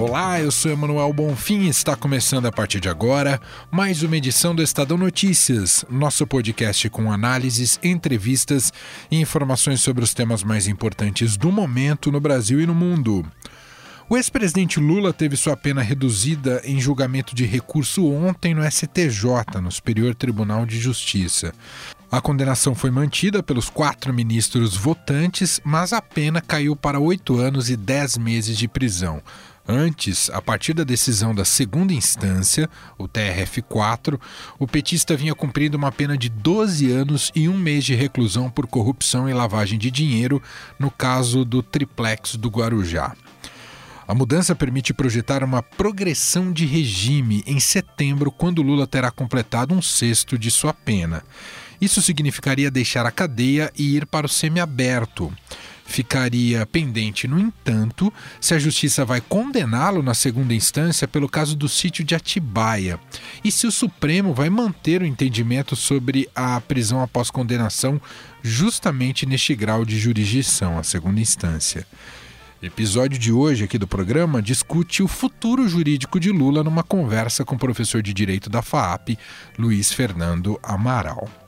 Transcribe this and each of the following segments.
Olá, eu sou Emanuel Bonfim e está começando a partir de agora mais uma edição do Estadão Notícias, nosso podcast com análises, entrevistas e informações sobre os temas mais importantes do momento no Brasil e no mundo. O ex-presidente Lula teve sua pena reduzida em julgamento de recurso ontem no STJ, no Superior Tribunal de Justiça. A condenação foi mantida pelos quatro ministros votantes, mas a pena caiu para oito anos e dez meses de prisão. Antes, a partir da decisão da segunda instância, o TRF4, o petista vinha cumprindo uma pena de 12 anos e um mês de reclusão por corrupção e lavagem de dinheiro no caso do triplex do Guarujá. A mudança permite projetar uma progressão de regime em setembro, quando Lula terá completado um sexto de sua pena. Isso significaria deixar a cadeia e ir para o semiaberto ficaria pendente, no entanto, se a justiça vai condená-lo na segunda instância pelo caso do sítio de Atibaia e se o Supremo vai manter o entendimento sobre a prisão após condenação justamente neste grau de jurisdição, a segunda instância. Episódio de hoje aqui do programa discute o futuro jurídico de Lula numa conversa com o professor de Direito da FAAP, Luiz Fernando Amaral.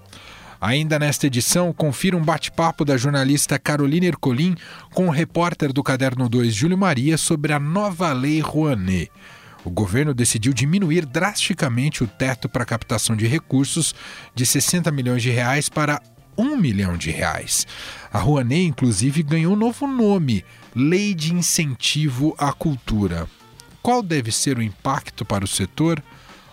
Ainda nesta edição, confira um bate-papo da jornalista Carolina Ercolim com o repórter do Caderno 2, Júlio Maria, sobre a nova Lei Rouanet. O governo decidiu diminuir drasticamente o teto para captação de recursos de 60 milhões de reais para 1 milhão de reais. A Rouanet, inclusive, ganhou um novo nome: Lei de Incentivo à Cultura. Qual deve ser o impacto para o setor?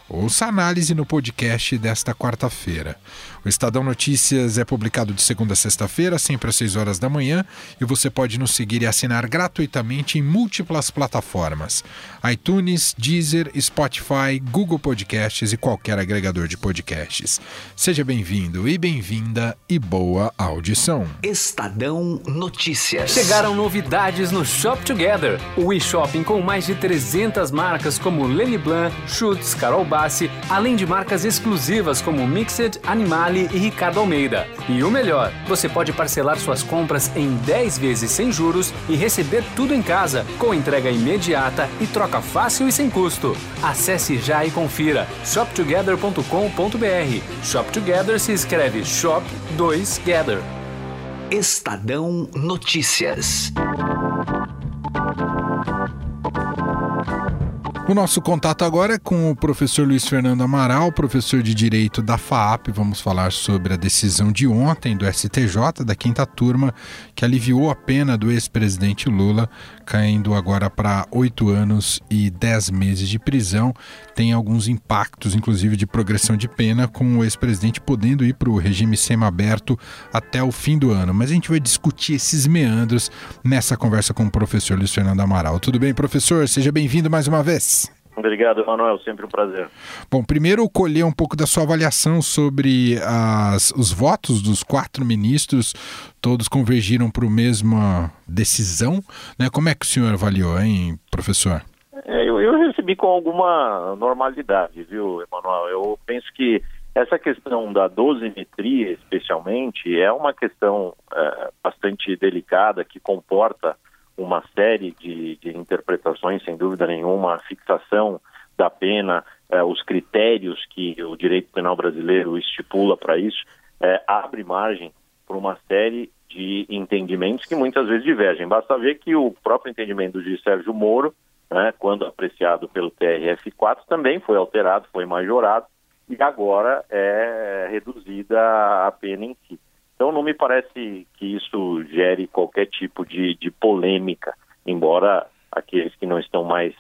Ouça a análise no podcast desta quarta-feira. O Estadão Notícias é publicado de segunda a sexta-feira, sempre às 6 horas da manhã, e você pode nos seguir e assinar gratuitamente em múltiplas plataformas: iTunes, Deezer, Spotify, Google Podcasts e qualquer agregador de podcasts. Seja bem-vindo e bem-vinda e boa audição. Estadão Notícias. Chegaram novidades no Shop Together, o e-shopping com mais de 300 marcas como Lenny Blanc, Schutz, Carol Além de marcas exclusivas como Mixed, Animal e Ricardo Almeida. E o melhor, você pode parcelar suas compras em 10 vezes sem juros e receber tudo em casa, com entrega imediata e troca fácil e sem custo. Acesse já e confira shoptogether.com.br. Shop Together se escreve Shop 2 Gather. Estadão Notícias. O nosso contato agora é com o professor Luiz Fernando Amaral, professor de Direito da FAAP. Vamos falar sobre a decisão de ontem do STJ, da quinta turma, que aliviou a pena do ex-presidente Lula, caindo agora para oito anos e dez meses de prisão. Tem alguns impactos, inclusive de progressão de pena, com o ex-presidente podendo ir para o regime semiaberto até o fim do ano. Mas a gente vai discutir esses meandros nessa conversa com o professor Luiz Fernando Amaral. Tudo bem, professor? Seja bem-vindo mais uma vez. Obrigado, Emanuel. Sempre um prazer. Bom, primeiro colher um pouco da sua avaliação sobre as, os votos dos quatro ministros. Todos convergiram para a mesma decisão. Né? Como é que o senhor avaliou, hein, professor? É, eu, eu, recebi com alguma normalidade, viu, Emanuel? Eu penso que essa questão da dosimetria, especialmente, é uma questão é, bastante delicada que comporta uma série de, de interpretações, sem dúvida nenhuma, a fixação da pena, eh, os critérios que o direito penal brasileiro estipula para isso, eh, abre margem para uma série de entendimentos que muitas vezes divergem. Basta ver que o próprio entendimento de Sérgio Moro, né, quando apreciado pelo TRF4, também foi alterado, foi majorado, e agora é reduzida a pena em si. Então não me parece que isso gere qualquer tipo de, de polêmica, embora aqueles que não estão mais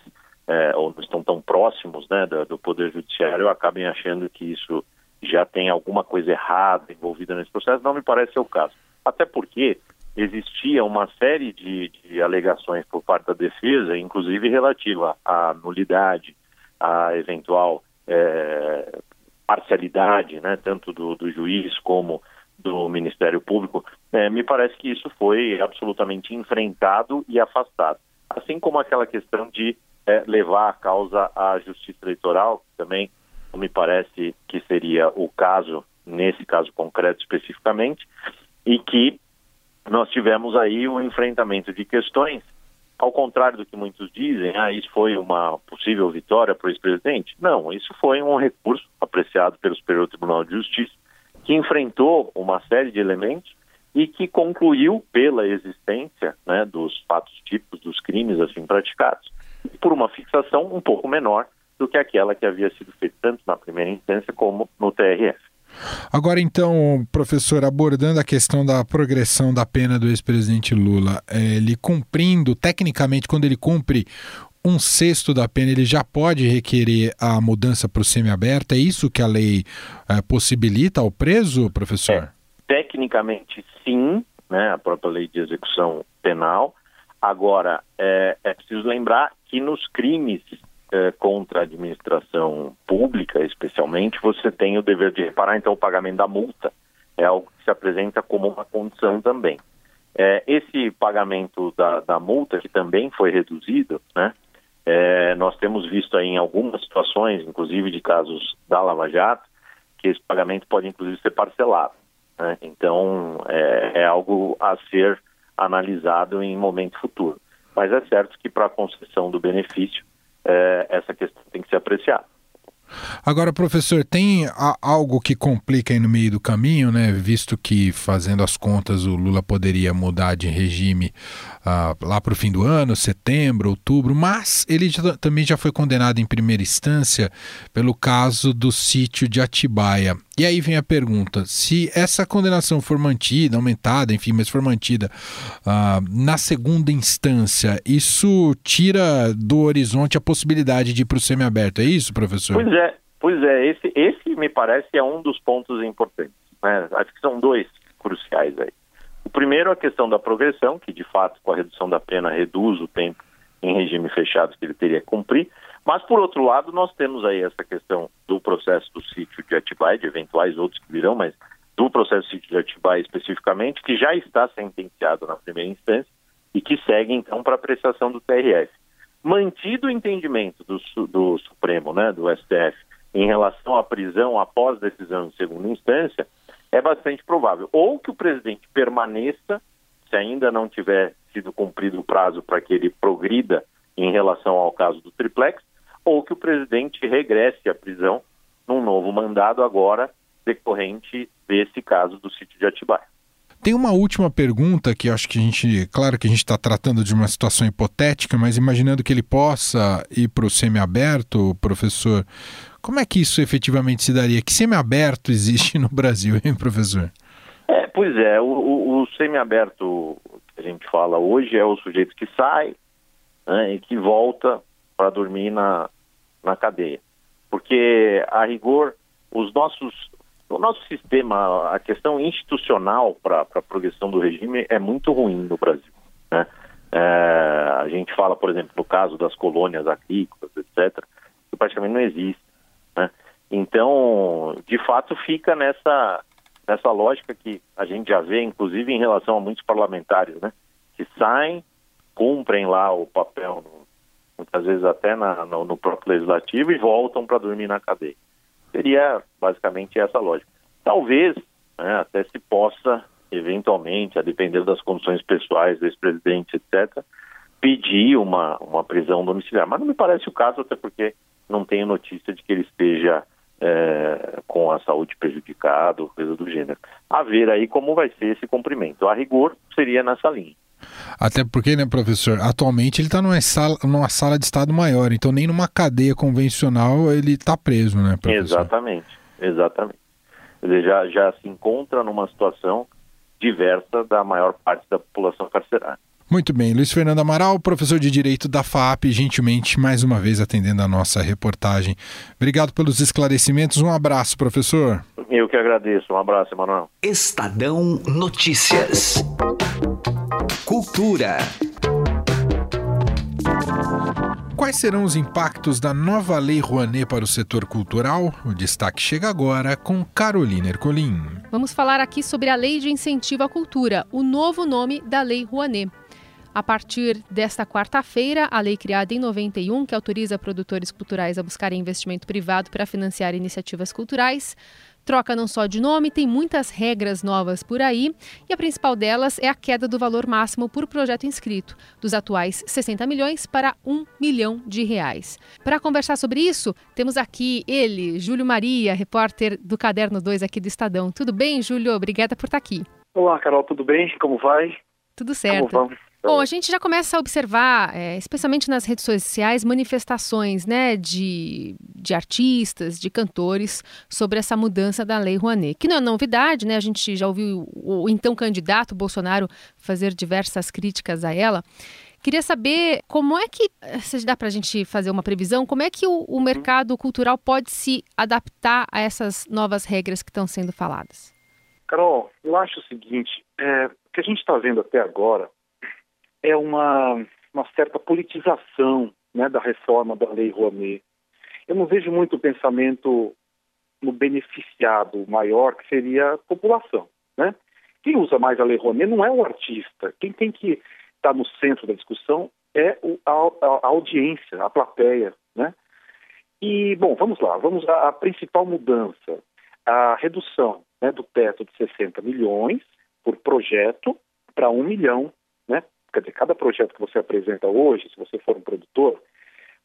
é, ou não estão tão próximos né, do, do, Poder Judiciário acabem achando que isso já tem alguma coisa errada envolvida nesse processo. Não me parece ser o caso. Até porque existia uma série de, de alegações por parte da defesa, inclusive relativa à nulidade, à eventual é, parcialidade, né, tanto do, do juiz como do Ministério Público, é, me parece que isso foi absolutamente enfrentado e afastado. assim como aquela questão de é, levar a causa à justiça eleitoral, também não me parece que seria o caso, nesse caso concreto especificamente, e que nós tivemos aí um enfrentamento de questões, ao contrário do que muitos dizem, ah, isso foi uma possível vitória para o ex-presidente. Não, isso foi um recurso apreciado pelo Superior Tribunal de Justiça, que enfrentou uma série de elementos e que concluiu pela existência né, dos fatos típicos dos crimes assim praticados, por uma fixação um pouco menor do que aquela que havia sido feita tanto na primeira instância como no TRF. Agora, então, professor, abordando a questão da progressão da pena do ex-presidente Lula, é, ele cumprindo, tecnicamente, quando ele cumpre um sexto da pena, ele já pode requerer a mudança para o semiaberto? É isso que a lei é, possibilita ao preso, professor? É, tecnicamente, sim, né, a própria lei de execução penal. Agora, é, é preciso lembrar que nos crimes é, contra a administração pública, especialmente, você tem o dever de reparar, então o pagamento da multa é algo que se apresenta como uma condição também. É, esse pagamento da, da, multa, que também foi reduzido, né, é, nós temos visto aí em algumas situações, inclusive de casos da Lava Jato, que esse pagamento pode inclusive ser parcelado. Né? Então, é, é algo a ser analisado em momento futuro. Mas é certo que para a concessão do benefício, é, essa questão tem que ser apreciada. Agora, professor, tem algo que complica aí no meio do caminho, né? Visto que, fazendo as contas, o Lula poderia mudar de regime uh, lá para o fim do ano, setembro, outubro, mas ele já, também já foi condenado em primeira instância pelo caso do sítio de Atibaia. E aí vem a pergunta: se essa condenação for mantida, aumentada, enfim, mas for mantida uh, na segunda instância, isso tira do horizonte a possibilidade de ir para o semiaberto, é isso, professor? Pois é, pois é, esse, esse me parece é um dos pontos importantes. Né? Acho que são dois cruciais aí. O primeiro, a questão da progressão, que de fato, com a redução da pena, reduz o tempo em regime fechado que ele teria que cumprir. Mas, por outro lado, nós temos aí essa questão do processo do sítio de Atibaia, de eventuais outros que virão, mas do processo do sítio de Atibaia especificamente, que já está sentenciado na primeira instância e que segue, então, para apreciação do TRF. Mantido o entendimento do, do Supremo, né, do STF, em relação à prisão após decisão em segunda instância, é bastante provável. Ou que o presidente permaneça, se ainda não tiver sido cumprido o prazo para que ele progrida em relação ao caso do triplex, ou que o presidente regresse à prisão num novo mandado agora decorrente desse caso do sítio de Atibaia. Tem uma última pergunta que acho que a gente, claro que a gente está tratando de uma situação hipotética, mas imaginando que ele possa ir para o semiaberto, professor, como é que isso efetivamente se daria? Que semiaberto existe no Brasil, hein, professor? É, pois é, o, o, o semiaberto que a gente fala hoje é o sujeito que sai né, e que volta para dormir na, na cadeia. Porque, a rigor, os nossos, o nosso sistema, a questão institucional para a progressão do regime é muito ruim no Brasil. Né? É, a gente fala, por exemplo, no caso das colônias agrícolas, etc., que praticamente não existe. Né? Então, de fato, fica nessa, nessa lógica que a gente já vê, inclusive em relação a muitos parlamentares, né? que saem, cumprem lá o papel, muitas vezes até na, no, no próprio legislativo, e voltam para dormir na cadeia. Seria basicamente essa lógica. Talvez né, até se possa, eventualmente, a depender das condições pessoais do ex-presidente, etc., pedir uma, uma prisão domiciliar. Mas não me parece o caso, até porque não tenho notícia de que ele esteja é, com a saúde prejudicada coisa do gênero. A ver aí como vai ser esse cumprimento. A rigor seria nessa linha. Até porque, né, professor, atualmente ele está numa sala, numa sala de Estado maior, então nem numa cadeia convencional ele está preso, né, professor? Exatamente, exatamente. Ele já, já se encontra numa situação diversa da maior parte da população carcerária. Muito bem, Luiz Fernando Amaral, professor de Direito da FAP, gentilmente mais uma vez atendendo a nossa reportagem. Obrigado pelos esclarecimentos, um abraço, professor. Eu que agradeço, um abraço, Emanuel. Estadão Notícias. Cultura. Quais serão os impactos da nova Lei Rouanet para o setor cultural? O destaque chega agora com Carolina Ercolim. Vamos falar aqui sobre a Lei de Incentivo à Cultura, o novo nome da Lei Rouanet. a partir desta quarta-feira, a lei criada em 91, que autoriza produtores culturais a buscarem investimento privado para financiar iniciativas culturais, troca não só de nome, tem muitas regras novas por aí, e a principal delas é a queda do valor máximo por projeto inscrito, dos atuais 60 milhões para 1 milhão de reais. Para conversar sobre isso, temos aqui ele, Júlio Maria, repórter do Caderno 2 aqui do Estadão. Tudo bem, Júlio? Obrigada por estar aqui. Olá, Carol, tudo bem? Como vai? Tudo certo. Como vamos? Bom, a gente já começa a observar, é, especialmente nas redes sociais, manifestações né, de, de artistas, de cantores, sobre essa mudança da Lei Rouanet, que não é novidade, né? A gente já ouviu o, o então candidato Bolsonaro fazer diversas críticas a ela. Queria saber como é que, se dá para a gente fazer uma previsão, como é que o, o mercado cultural pode se adaptar a essas novas regras que estão sendo faladas? Carol, eu acho o seguinte, é, o que a gente está vendo até agora é uma, uma certa politização né, da reforma da Lei Rouanet. Eu não vejo muito o pensamento no beneficiado maior, que seria a população. Né? Quem usa mais a Lei Rouanet não é o artista. Quem tem que estar no centro da discussão é o, a, a, audiência, a plateia. Né? E, bom, vamos lá. Vamos à, à principal mudança. A redução né, do teto de 60 milhões por projeto para 1 milhão quer dizer, cada projeto que você apresenta hoje, se você for um produtor,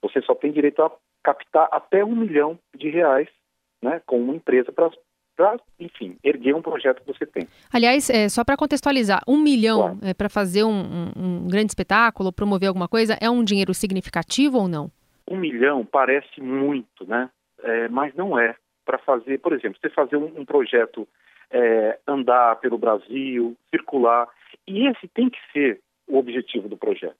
você só tem direito a captar até um milhão de reais né, com uma empresa para para, enfim, erguer um projeto que você tem. Aliás, é, só para contextualizar, um milhão claro. é, para fazer um, um, um, grande espetáculo, promover alguma coisa, é um dinheiro significativo ou não? Um milhão parece muito, né? É, mas não é. Para fazer, por exemplo, você fazer um, um projeto é, andar pelo Brasil, circular, e esse tem que ser o objetivo do projeto.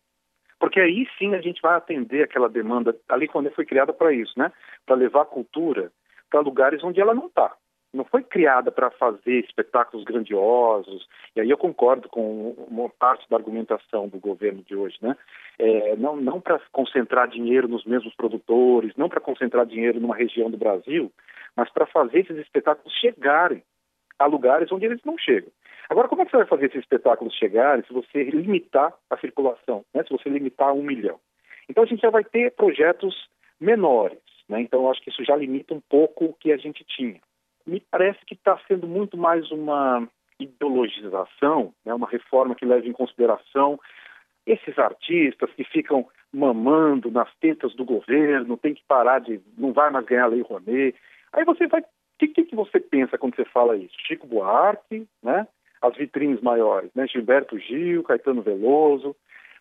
Porque aí sim a gente vai atender aquela demanda. A Lei Rouanet foi criada para isso, né? Para levar a cultura para lugares onde ela não está. Não foi criada para fazer espetáculos grandiosos. E aí eu concordo com uma parte da argumentação do governo de hoje, né? É, não não para concentrar dinheiro nos mesmos produtores, não para concentrar dinheiro numa região do Brasil, mas para fazer esses espetáculos chegarem a lugares onde eles não chegam. Agora, como é que você vai fazer esses espetáculos chegarem se você limitar a circulação, né? se você limitar a um milhão? Então, a gente já vai ter projetos menores. Né? Então, acho que isso já limita um pouco o que a gente tinha. Me parece que está sendo muito mais uma ideologização, né? uma reforma que leva em consideração esses artistas que ficam mamando nas tetas do governo, tem que parar de. não vai mais ganhar Lei Rouanet. Aí você vai. O que, que, você pensa quando você fala isso? Chico Buarque, né? as vitrines maiores, né? Gilberto Gil, Caetano Veloso.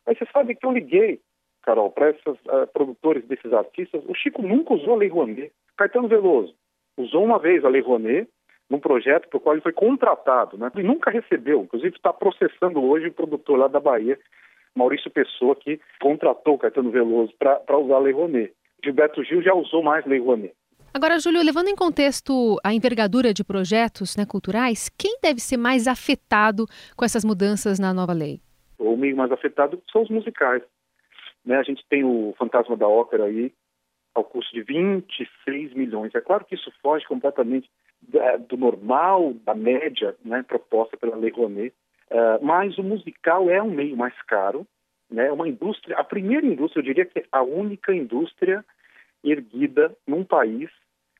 Mas você sabe que eu liguei, Carol, para esses uh, produtores desses artistas, o Chico nunca usou a Lei Rouanet. Caetano Veloso usou uma vez a Lei Rouanet num projeto para o qual ele foi contratado, né? E nunca recebeu. Inclusive está processando hoje o produtor lá da Bahia, Maurício Pessoa, que contratou Caetano Veloso para usar a Lei Rouanet. Gilberto Gil já usou mais Lei Rouanet. Agora, Júlio, levando em contexto a envergadura de projetos né, culturais, quem deve ser mais afetado com essas mudanças na nova lei? O meio mais afetado são os musicais. Né? A gente tem o Fantasma da Ópera aí, ao custo de 26 milhões. É claro que isso foge completamente do normal, da média né, proposta pela Lei Rouanet, uh, mas o musical é um meio mais caro, né, uma indústria, a primeira indústria, eu diria que é a única indústria erguida num país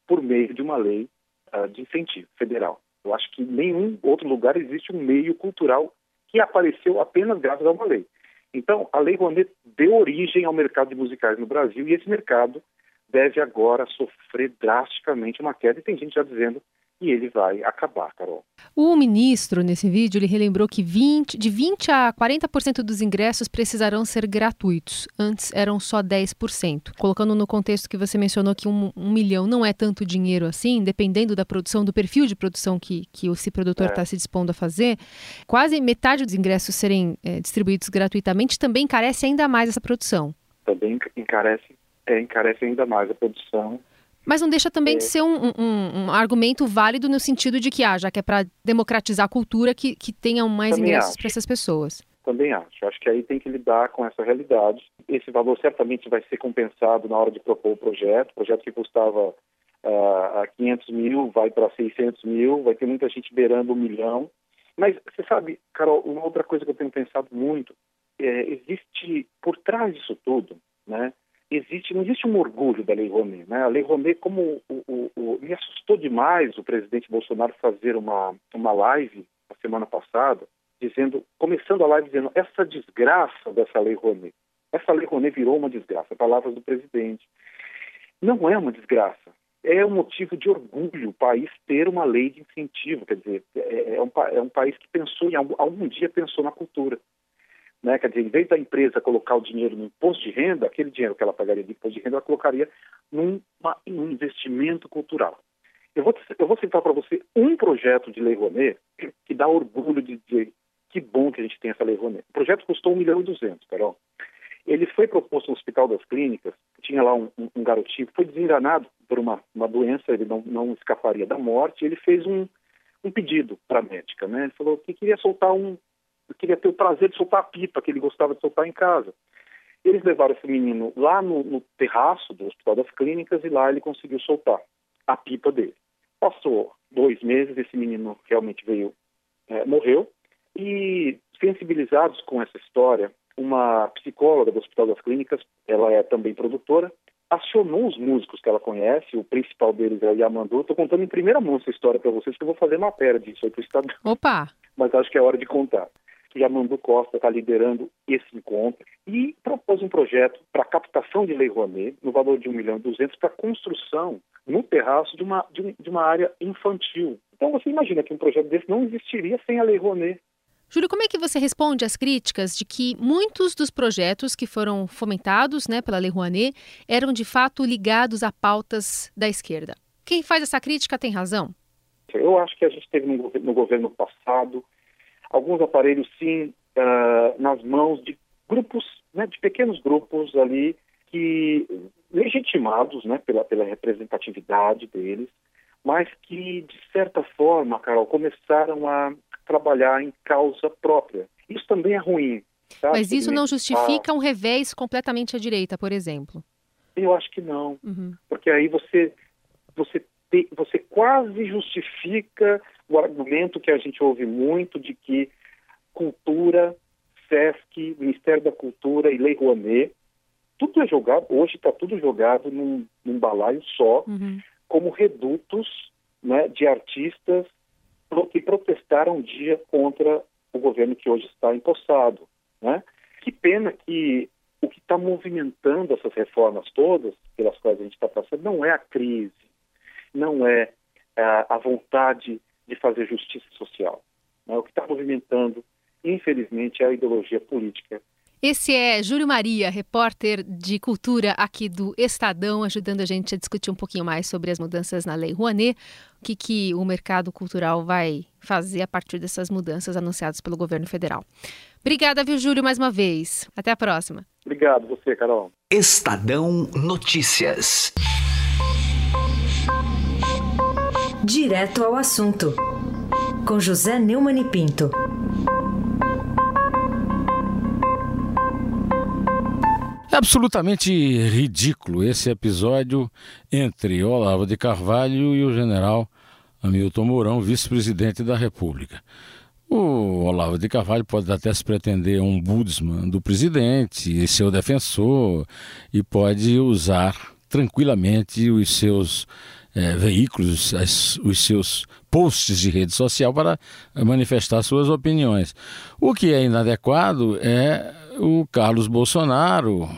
por meio de uma lei uh, de incentivo federal. Eu acho que em nenhum outro lugar existe um meio cultural que apareceu apenas graças a uma lei. Então, a Lei Rouanet deu origem ao mercado de musicais no Brasil e esse mercado deve agora sofrer drasticamente uma queda. E tem gente já dizendo e ele vai acabar, Carol. O ministro, nesse vídeo, ele relembrou que 20, de 20% a 40% dos ingressos precisarão ser gratuitos. Antes eram só 10%. Colocando no contexto que você mencionou que um, um milhão não é tanto dinheiro assim, dependendo da produção, do perfil de produção que, que esse produtor está é. se dispondo a fazer, quase metade dos ingressos serem é, distribuídos gratuitamente também encarece ainda mais essa produção. Também encarece, é, encarece ainda mais a produção mas não deixa também é. de ser um, um, um, argumento válido no sentido de que, ah, já que é para democratizar a cultura, que, que tenham mais também ingressos para essas pessoas. Também acho. Acho que aí tem que lidar com essa realidade. Esse valor certamente vai ser compensado na hora de propor o projeto. O projeto que custava uh, ah, 500 mil vai para 600 mil, vai ter muita gente beirando um milhão. Mas você sabe, Carol, uma outra coisa que eu tenho pensado muito é, existe por trás disso tudo, né? Existe, não existe um orgulho da Lei Rouanet, né? A Lei Rouanet, como o, o, o, me assustou demais o presidente Bolsonaro fazer uma uma live a semana passada, dizendo, começando a live dizendo essa desgraça dessa Lei Rouanet, essa Lei Rouanet virou uma desgraça, palavras do presidente. Não é uma desgraça, é um motivo de orgulho o país ter uma lei de incentivo, quer dizer, é, é, um, é um, país que pensou em algum, algum dia pensou na cultura. Né? Quer dizer, em vez da empresa colocar o dinheiro no imposto de renda, aquele dinheiro que ela pagaria de imposto de renda, ela colocaria num um investimento cultural. Eu vou, eu vou citar para você um projeto de Lei Rouanet que dá orgulho de dizer que bom que a gente tem essa Lei Rouanet. O projeto custou 1 milhão e 200, Carol. Ele foi proposto no Hospital das Clínicas, tinha lá um, um, um garotinho que foi desenganado por uma, uma doença, ele não, não escaparia da morte, ele fez um, um pedido para a médica, né? Ele falou que queria soltar um, queria ter o prazer de soltar a pipa que ele gostava de soltar em casa. Eles levaram esse menino lá no, no terraço do Hospital das Clínicas e lá ele conseguiu soltar a pipa dele. Passou dois meses, esse menino realmente veio, é, morreu, e sensibilizados com essa história, uma psicóloga do Hospital das Clínicas, ela é também produtora, acionou os músicos que ela conhece, o principal deles é o Yamandu. Estou contando em primeira mão essa história para vocês, que eu vou fazer matéria disso aí para o Estado. Opa! Mas acho que é hora de contar. Yamandu Costa está liderando esse encontro e propôs um projeto para captação de Lei Rouanet, no valor de 1 milhão e 200, para construção no terraço de uma, de, de uma área infantil. Então você imagina que um projeto desse não existiria sem a Lei Rouanet. Júlio, como é que você responde às críticas de que muitos dos projetos que foram fomentados né, pela Lei Rouanet eram de fato ligados a pautas da esquerda? Quem faz essa crítica tem razão? Eu acho que a gente teve no, no governo passado alguns aparelhos, sim, uh, nas mãos de grupos, né, de pequenos grupos ali que legitimados né, pela, pela representatividade deles, mas que, de certa forma, Carol, começaram a trabalhar em causa própria. Isso também é ruim. Sabe? Mas isso não justifica ah, um revés completamente à direita, por exemplo? Eu acho que não. Uhum. Porque aí você, você, te, você quase justifica o argumento que a gente ouve muito de que cultura, SESC, Ministério da Cultura e Lei Rouanet, tudo é jogado, hoje está tudo jogado num, num balaio só, uhum. como redutos né, de artistas que protestaram um dia contra o governo que hoje está empossado. Né? Que pena que o que está movimentando essas reformas todas, pelas quais a gente está passando, não é a crise, não é a, a vontade de fazer justiça social. Né? O que está movimentando, infelizmente, é a ideologia política esse é Júlio Maria, repórter de cultura aqui do Estadão, ajudando a gente a discutir um pouquinho mais sobre as mudanças na Lei Rouanet, o que, que o mercado cultural vai fazer a partir dessas mudanças anunciadas pelo governo federal. Obrigada, viu, Júlio, mais uma vez. Até a próxima. Obrigado, você, Carol. Estadão Notícias. Direto ao assunto, com José Neumann e Pinto. É absolutamente ridículo esse episódio entre Olavo de Carvalho e o general Hamilton Mourão, vice-presidente da República. O Olavo de Carvalho pode até se pretender um budisman do presidente e seu defensor e pode usar tranquilamente os seus é, veículos, as, os seus posts de rede social para manifestar suas opiniões. O que é inadequado é o Carlos Bolsonaro,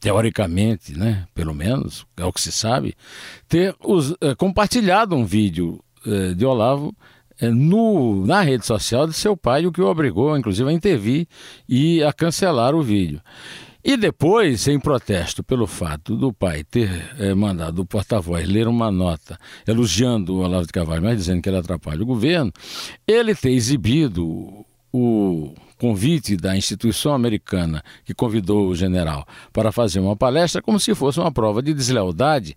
teoricamente, né, pelo menos, é o que se sabe, ter os, é, compartilhado um vídeo é, de Olavo no, na rede social de seu pai, o que o obrigou, inclusive, a intervir e a cancelar o vídeo. E depois, em protesto pelo fato do pai ter é, mandado o porta-voz ler uma nota elogiando o Olavo de Carvalho, mas dizendo que ele atrapalha o governo, ele ter exibido o convite da instituição americana que convidou o general para fazer uma palestra como se fosse uma prova de deslealdade,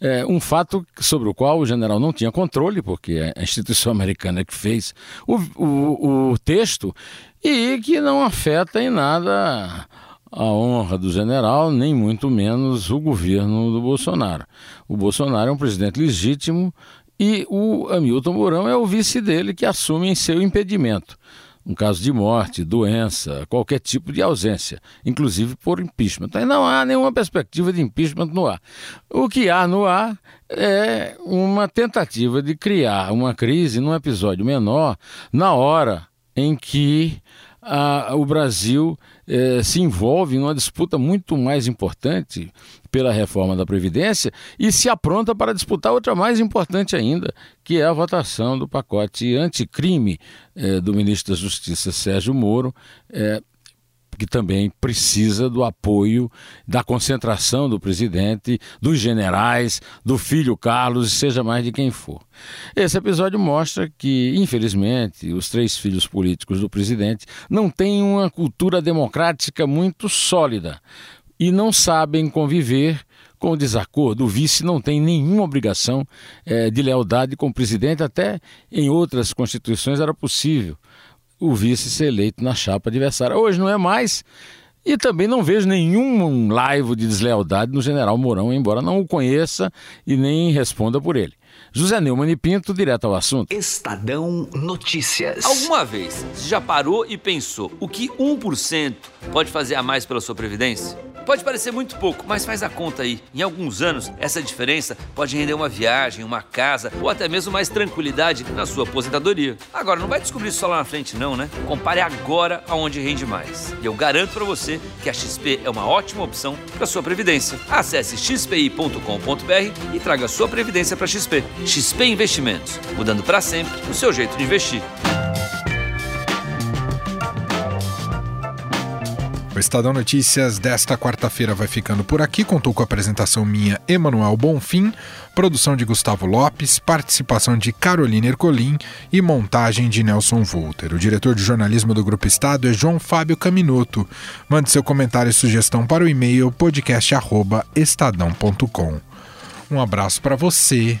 é, um fato sobre o qual o general não tinha controle, porque é a instituição americana que fez o, o, o texto e que não afeta em nada a honra do general, nem muito menos o governo do Bolsonaro. O Bolsonaro é um presidente legítimo e o Hamilton Mourão é o vice dele que assume em seu impedimento. um caso de morte, doença, qualquer tipo de ausência, inclusive por impeachment. Não há nenhuma perspectiva de impeachment no ar. O que há no ar é uma tentativa de criar uma crise num episódio menor na hora em que a, o Brasil eh, se envolve numa disputa muito mais importante pela reforma da Previdência e se apronta para disputar outra mais importante ainda, que é a votação do pacote anticrime eh, do ministro da Justiça Sérgio Moro, eh, que também precisa do apoio, da concentração do presidente, dos generais, do filho Carlos, seja mais de quem for. Esse episódio mostra que, infelizmente, os três filhos políticos do presidente não têm uma cultura democrática muito sólida e não sabem conviver com o desacordo. O vice não tem nenhuma obrigação é, de lealdade com o presidente, até em outras constituições era possível o vice ser eleito na chapa adversária. Hoje não é mais. E também não vejo nenhum laivo de deslealdade no general Mourão, embora não o conheça e nem responda por ele. José Neumann e Pinto, direto ao assunto. Estadão Notícias. Alguma vez você já parou e pensou o que 1% pode fazer a mais pela sua previdência? Pode parecer muito pouco, mas faz a conta aí. Em alguns anos, essa diferença pode render uma viagem, uma casa ou até mesmo mais tranquilidade na sua aposentadoria. Agora, não vai descobrir isso só lá na frente, não, né? Compare agora aonde rende mais. E eu garanto para você que a XP é uma ótima opção para sua previdência. Acesse xpi.com.br e traga a sua previdência para XP. XP Investimentos, mudando para sempre o seu jeito de investir. O Estadão Notícias desta quarta-feira vai ficando por aqui. Contou com a apresentação minha, Emanuel Bonfim, produção de Gustavo Lopes, participação de Carolina Ercolim e montagem de Nelson Volter. O diretor de jornalismo do Grupo Estado é João Fábio Caminoto. Mande seu comentário e sugestão para o e-mail podcast@estadão.com. Um abraço para você